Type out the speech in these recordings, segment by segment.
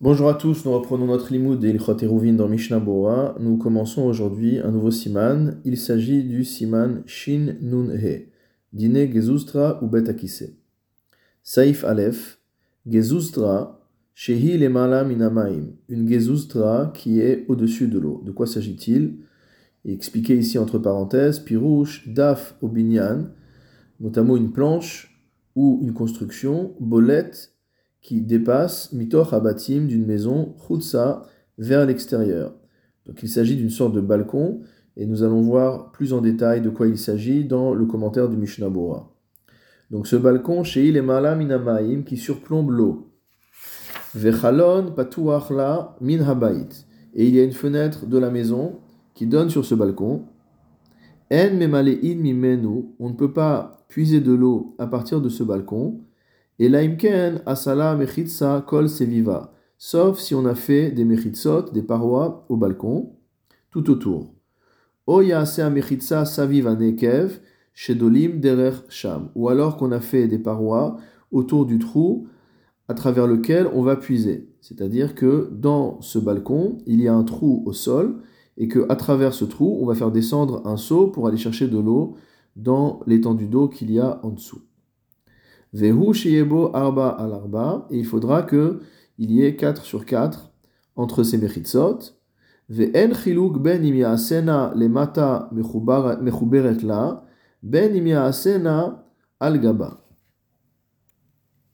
Bonjour à tous, nous reprenons notre limoud et Ilchot Eruvin dans Mishnah Bora. Nous commençons aujourd'hui un nouveau siman. Il s'agit du siman Shin Nun He, Dine Gezustra ou Bet Akise. Saif Aleph, Gezustra, Shehi Lemala Minamaim, une Gezustra qui est au-dessus de l'eau. De quoi s'agit-il? Expliqué ici entre parenthèses, Pirouche, Daf Obinyan, notamment une planche ou une construction, Bolette, qui dépasse mitoch abatim d'une maison chutsa vers l'extérieur. Donc il s'agit d'une sorte de balcon et nous allons voir plus en détail de quoi il s'agit dans le commentaire du Mishnah Bora. Donc ce balcon chez Ilemala minamaim qui surplombe l'eau. Vechalon patuachla min habait. Et il y a une fenêtre de la maison qui donne sur ce balcon. En memalein mimenu. On ne peut pas puiser de l'eau à partir de ce balcon. Et laimken asala mechitsa kol seviva, sauf si on a fait des mechitsot, des parois au balcon, tout autour. Oya asea mechitsa saviva nekev, shedolim derer sham, ou alors qu'on a fait des parois autour du trou à travers lequel on va puiser. C'est-à-dire que dans ce balcon, il y a un trou au sol et que à travers ce trou, on va faire descendre un seau pour aller chercher de l'eau dans l'étendue d'eau qu'il y a en dessous. Arba al et il faudra que il y ait 4 sur 4 entre ces mechitsot. Ve'en chiluk ben im ya'asena lemata mechuberet la, ben im ya'asena al gaba.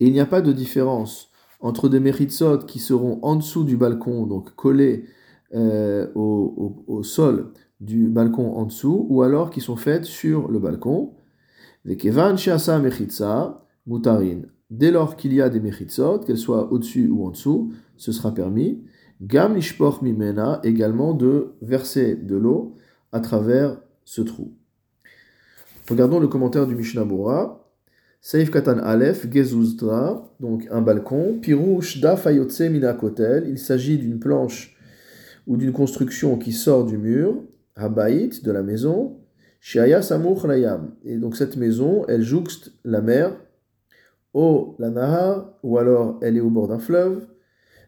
Et il n'y a pas de différence entre des mechitsot qui seront en dessous du balcon, donc collés euh, au, sol du balcon en dessous, ou alors qui sont faites sur le balcon. Ve'kevan Moutarin. Dès lors qu'il y a des mechitsot, qu'elles soient au-dessus ou en dessous, ce sera permis. Gam ishpoch mimena, également de verser de l'eau à travers ce trou. Regardons le commentaire du Mishnah Bora. Saif Katan Aleph, Gezuzdra, donc un balcon. Pirouche dafayotse minakotel, il s'agit d'une planche ou d'une construction qui sort du mur. Habaït, de la maison. Shiaya Samuch Layam. Et donc cette maison, elle jouxte la mer au la nahar, ou alors elle est au bord d'un fleuve.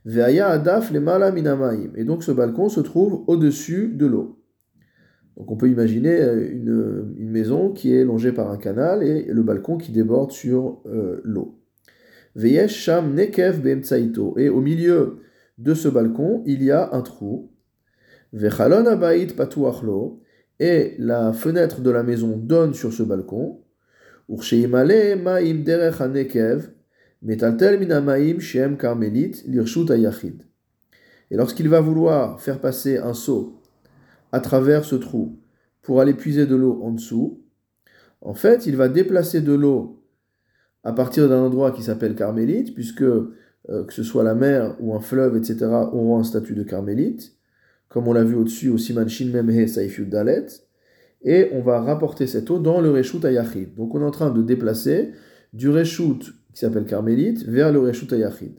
Veaya adaf le minamaim. Et donc ce balcon se trouve au-dessus de l'eau. Donc on peut imaginer une, une, maison qui est longée par un canal et le balcon qui déborde sur euh, l'eau. Veyesh sham nekev Et au milieu de ce balcon, il y a un trou. Vechalon abayit patuachlo. Et la fenêtre de la maison donne sur ce balcon. Et lorsqu'il va vouloir faire passer un seau à travers ce trou pour aller puiser de l'eau en dessous, en fait, il va déplacer de l'eau à partir d'un endroit qui s'appelle carmélite, puisque euh, que ce soit la mer ou un fleuve, etc., auront un statut de carmélite, comme on l'a vu au-dessus au Siman Shin Memhe Saifyud Dalet et on va rapporter cette eau dans le Reshut Ayachid. Donc on est en train de déplacer du Reshut qui s'appelle Carmélite vers le Reshut Ayachid.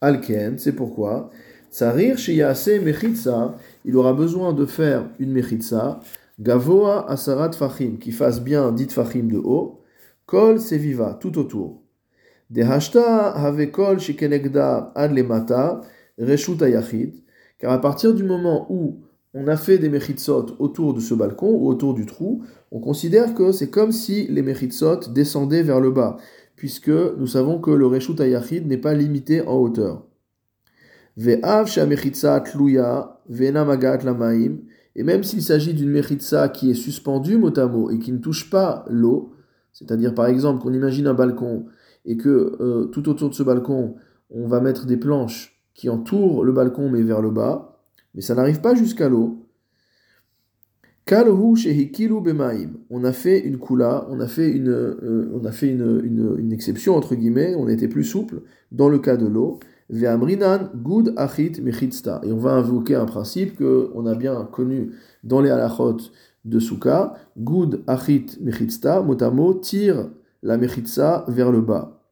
Alken, c'est pourquoi? Tsarir Shiyase Mechitsa, il aura besoin de faire une Mechitsa, Gavoa Asarat Fachim, qui fasse bien dit Fachim de haut, Kol Seviva, tout autour. Dehashta Have Kol Shikenegda Adlemata, Reshut Ayachid, car à partir du moment où on a fait des mechitsot autour de ce balcon ou autour du trou, on considère que c'est comme si les mechitsot descendaient vers le bas, puisque nous savons que le reshut ayachid n'est pas limité en hauteur. Ve'av tluya magat lamaim, et même s'il s'agit d'une mechitsa qui est suspendue mot à mot et qui ne touche pas l'eau, c'est-à-dire par exemple qu'on imagine un balcon et que euh, tout autour de ce balcon on va mettre des planches qui entourent le balcon mais vers le bas, mais ça n'arrive pas jusqu'à l'eau. On a fait une kula, on a fait une, euh, on a fait une, une, exception entre guillemets, on été plus souple dans le cas de l'eau. gud achit Et on va invoquer un principe que on a bien connu dans les halachot de Souka. Gud achit mechitsta, motamo, tire la mechitsa vers le bas.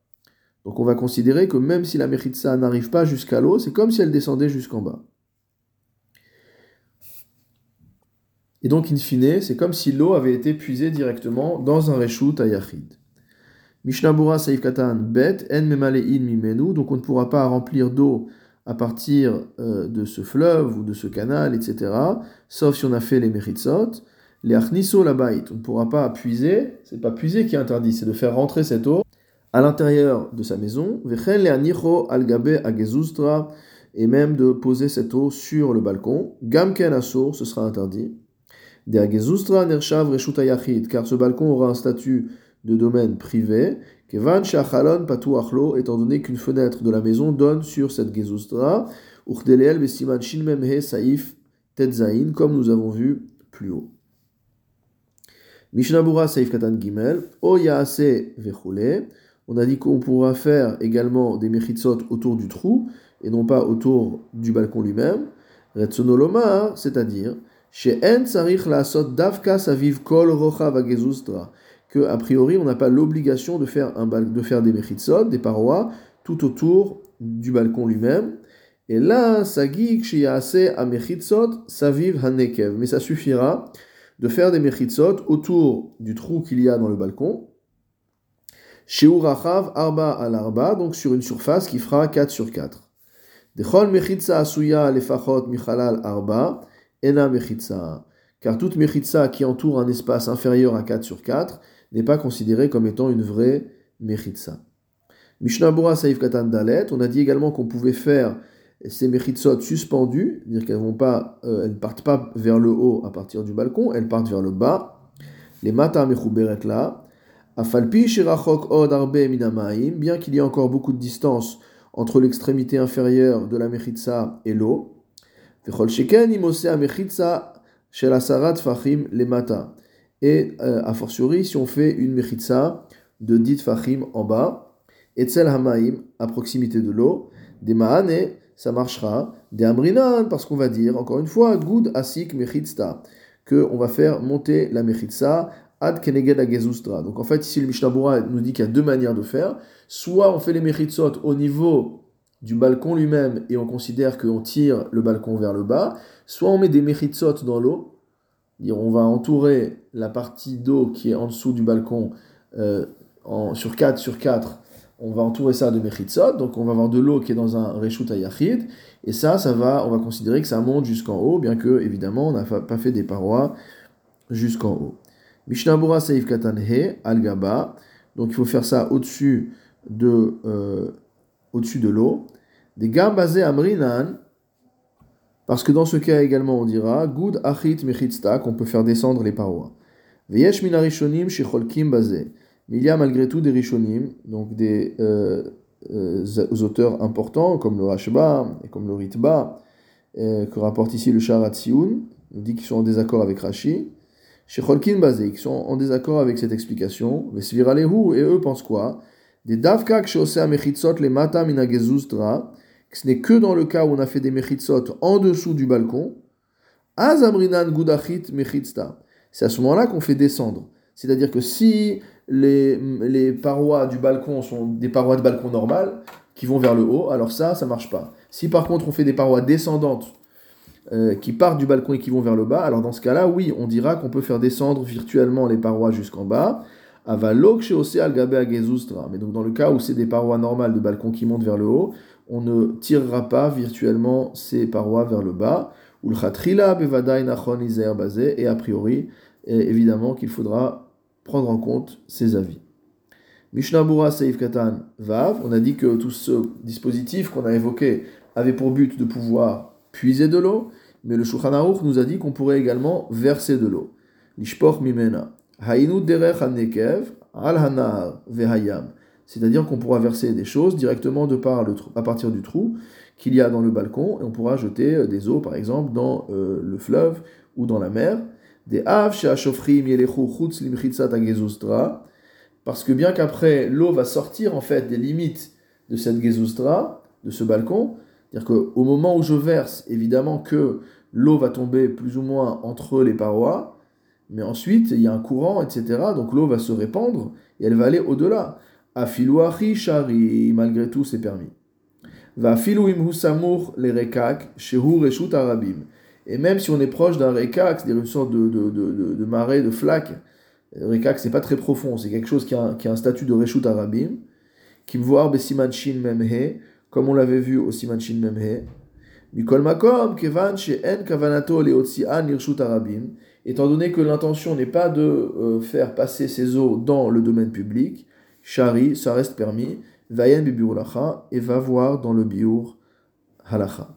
Donc on va considérer que même si la mechitsa n'arrive pas jusqu'à l'eau, c'est comme si elle descendait jusqu'en bas. Et donc, in fine, c'est comme si l'eau avait été puisée directement dans un reshut à Yachid. Mishnabura Saif Katan Bet, En Mimenu, donc on ne pourra pas remplir d'eau à partir euh, de ce fleuve ou de ce canal, etc., sauf si on a fait les méritsot, les achniso la bait, on ne pourra pas puiser, c'est pas puiser qui est interdit, c'est de faire rentrer cette eau à l'intérieur de sa maison, et même de poser cette eau sur le balcon, gamken asur, ce sera interdit. De agezustra nershav reshuta car ce balcon aura un statut de domaine privé, Kevan shachalon patu achlo, étant donné qu'une fenêtre de la maison donne sur cette gezustra, uchdeleel besiman shin memhe saif tetzain, comme nous avons vu plus haut. Mishnabura Saif Katan Gimel, O Yaase Vechule. On a dit qu'on pourra faire également des mechitsot autour du trou et non pas autour du balcon lui-même. Retsonoloma, c'est-à-dire, que a priori on n'a pas l'obligation de faire, un, de faire des mechitsot, des parois, tout autour du balcon lui-même. Et là, Sagik chez Yaase a Saviv Hanekev. Mais ça suffira de faire des mechitsot autour du trou qu'il y a dans le balcon. Rachav arba al arba, donc sur une surface qui fera 4 sur 4. Dechol mechitza asuya lefachot michalal arba, ena mechitza. Car toute mechitza qui entoure un espace inférieur à 4 sur 4 n'est pas considérée comme étant une vraie mechitza. Mishnah Bora Saif Katan Dalet, on a dit également qu'on pouvait faire ces mechitsot suspendues, c'est-à-dire qu'elles pas, euh, partent pas vers le haut à partir du balcon, elles partent vers le bas. Les mata mechuberet là, afalpi shirachok od arbe minamaim, bien qu'il y ait encore beaucoup de distance entre l'extrémité inférieure de la mechitsa et l'eau. Et euh, a fortiori, si on fait une mechitsa de dit fachim en bas, etzel hamaim à proximité de l'eau, des maane ça marchera. Des amrinan, parce qu'on va dire, encore une fois, good asik mechitsta, que on va faire monter la mechitsa ad keneged. Donc en fait, ici le Mishnah nous dit qu'il y a deux manières de faire. Soit on fait les mechitsot au niveau du balcon lui-même et on considère qu'on tire le balcon vers le bas, soit on met des mechitsot dans l'eau, on va entourer la partie d'eau qui est en dessous du balcon euh, sur 4 sur 4 on va entourer ça de mechitsot, donc on va avoir de l'eau qui est dans un reshut ayachid, et ça, ça va, on va considérer que ça monte jusqu'en haut, bien que, évidemment, on n'a pas fait des parois jusqu'en haut. Mishnabura Saif Katan He, Al Gaba, donc il faut faire ça au-dessus de, euh, au-dessus de l'eau. Des basés Amrinan, parce que dans ce cas également on dira, Gud Achit qu'on peut faire descendre les parois. Veyesh Shecholkim Bazé. Mais il y a malgré tout des Rishonim, donc des euh, euh, auteurs importants comme le Rashba et comme le Ritba, euh, que rapporte ici le Sharat Sioun, nous dit qu'ils sont en désaccord avec Rashi. Chez Cholkin Bazé, qui sont en désaccord avec cette explication. Mais et eux pensent quoi? Des Davkak Shosea Mechitzot les Mata Minagezustra, que ce n'est que dans le cas où on a fait des Mechitzot en dessous du balcon. Azamrinan Gudachit Mechitzta. C'est à ce moment-là qu'on fait descendre. C'est-à-dire que si les, les, parois du balcon sont des parois de balcon normales qui vont vers le haut, alors ça, ça marche pas. Si par contre on fait des parois descendantes euh, qui partent du balcon et qui vont vers le bas, alors dans ce cas-là, oui, on dira qu'on peut faire descendre virtuellement les parois jusqu'en bas. Avalok chez al Mais donc dans le cas où c'est des parois normales de balcon qui montent vers le haut, on ne tirera pas virtuellement ces parois vers le bas. Et a priori, évidemment qu'il faudra prendre en compte ses avis. Mishnabura Seif Katan Vav, on a dit que tout ce dispositif qu'on a évoqué avait pour but de pouvoir puiser de l'eau, mais le Shulchan nous a dit qu'on pourrait également verser de l'eau. Lishpoch Mimena. C'est-à-dire qu'on pourra verser des choses directement de à partir du trou qu'il y a dans le balcon, et on pourra jeter euh, des eaux, par exemple, dans euh, le fleuve ou dans la mer, des parce que bien qu'après l'eau va sortir en fait des limites de cette gezustra, de ce balcon, c'est-à-dire qu'au moment où je verse, évidemment que l'eau va tomber plus ou moins entre les parois, mais ensuite il y a un courant, etc. Donc l'eau va se répandre et elle va aller au-delà. Afilouachi shari, malgré tout c'est permis. Va filouim husamur les rekak, shehu reshut arabim. Et même si on est proche d'un rekak, c'est-à-dire une sorte de, de, de, de, marée, de flaque, rekak c'est pas très profond, c'est quelque chose qui a, qui a un statut de reshut arabim, qui shin memhe, comme on l'avait vu au Siman Shin Memhe. Mikol Makom, Kevan, En Kavanato, Arabim, étant donné que l'intention n'est pas de euh, faire passer ces eaux dans le domaine public, Shari, ça reste permis, Vayen Bibiur et va voir dans le Biur Halacha.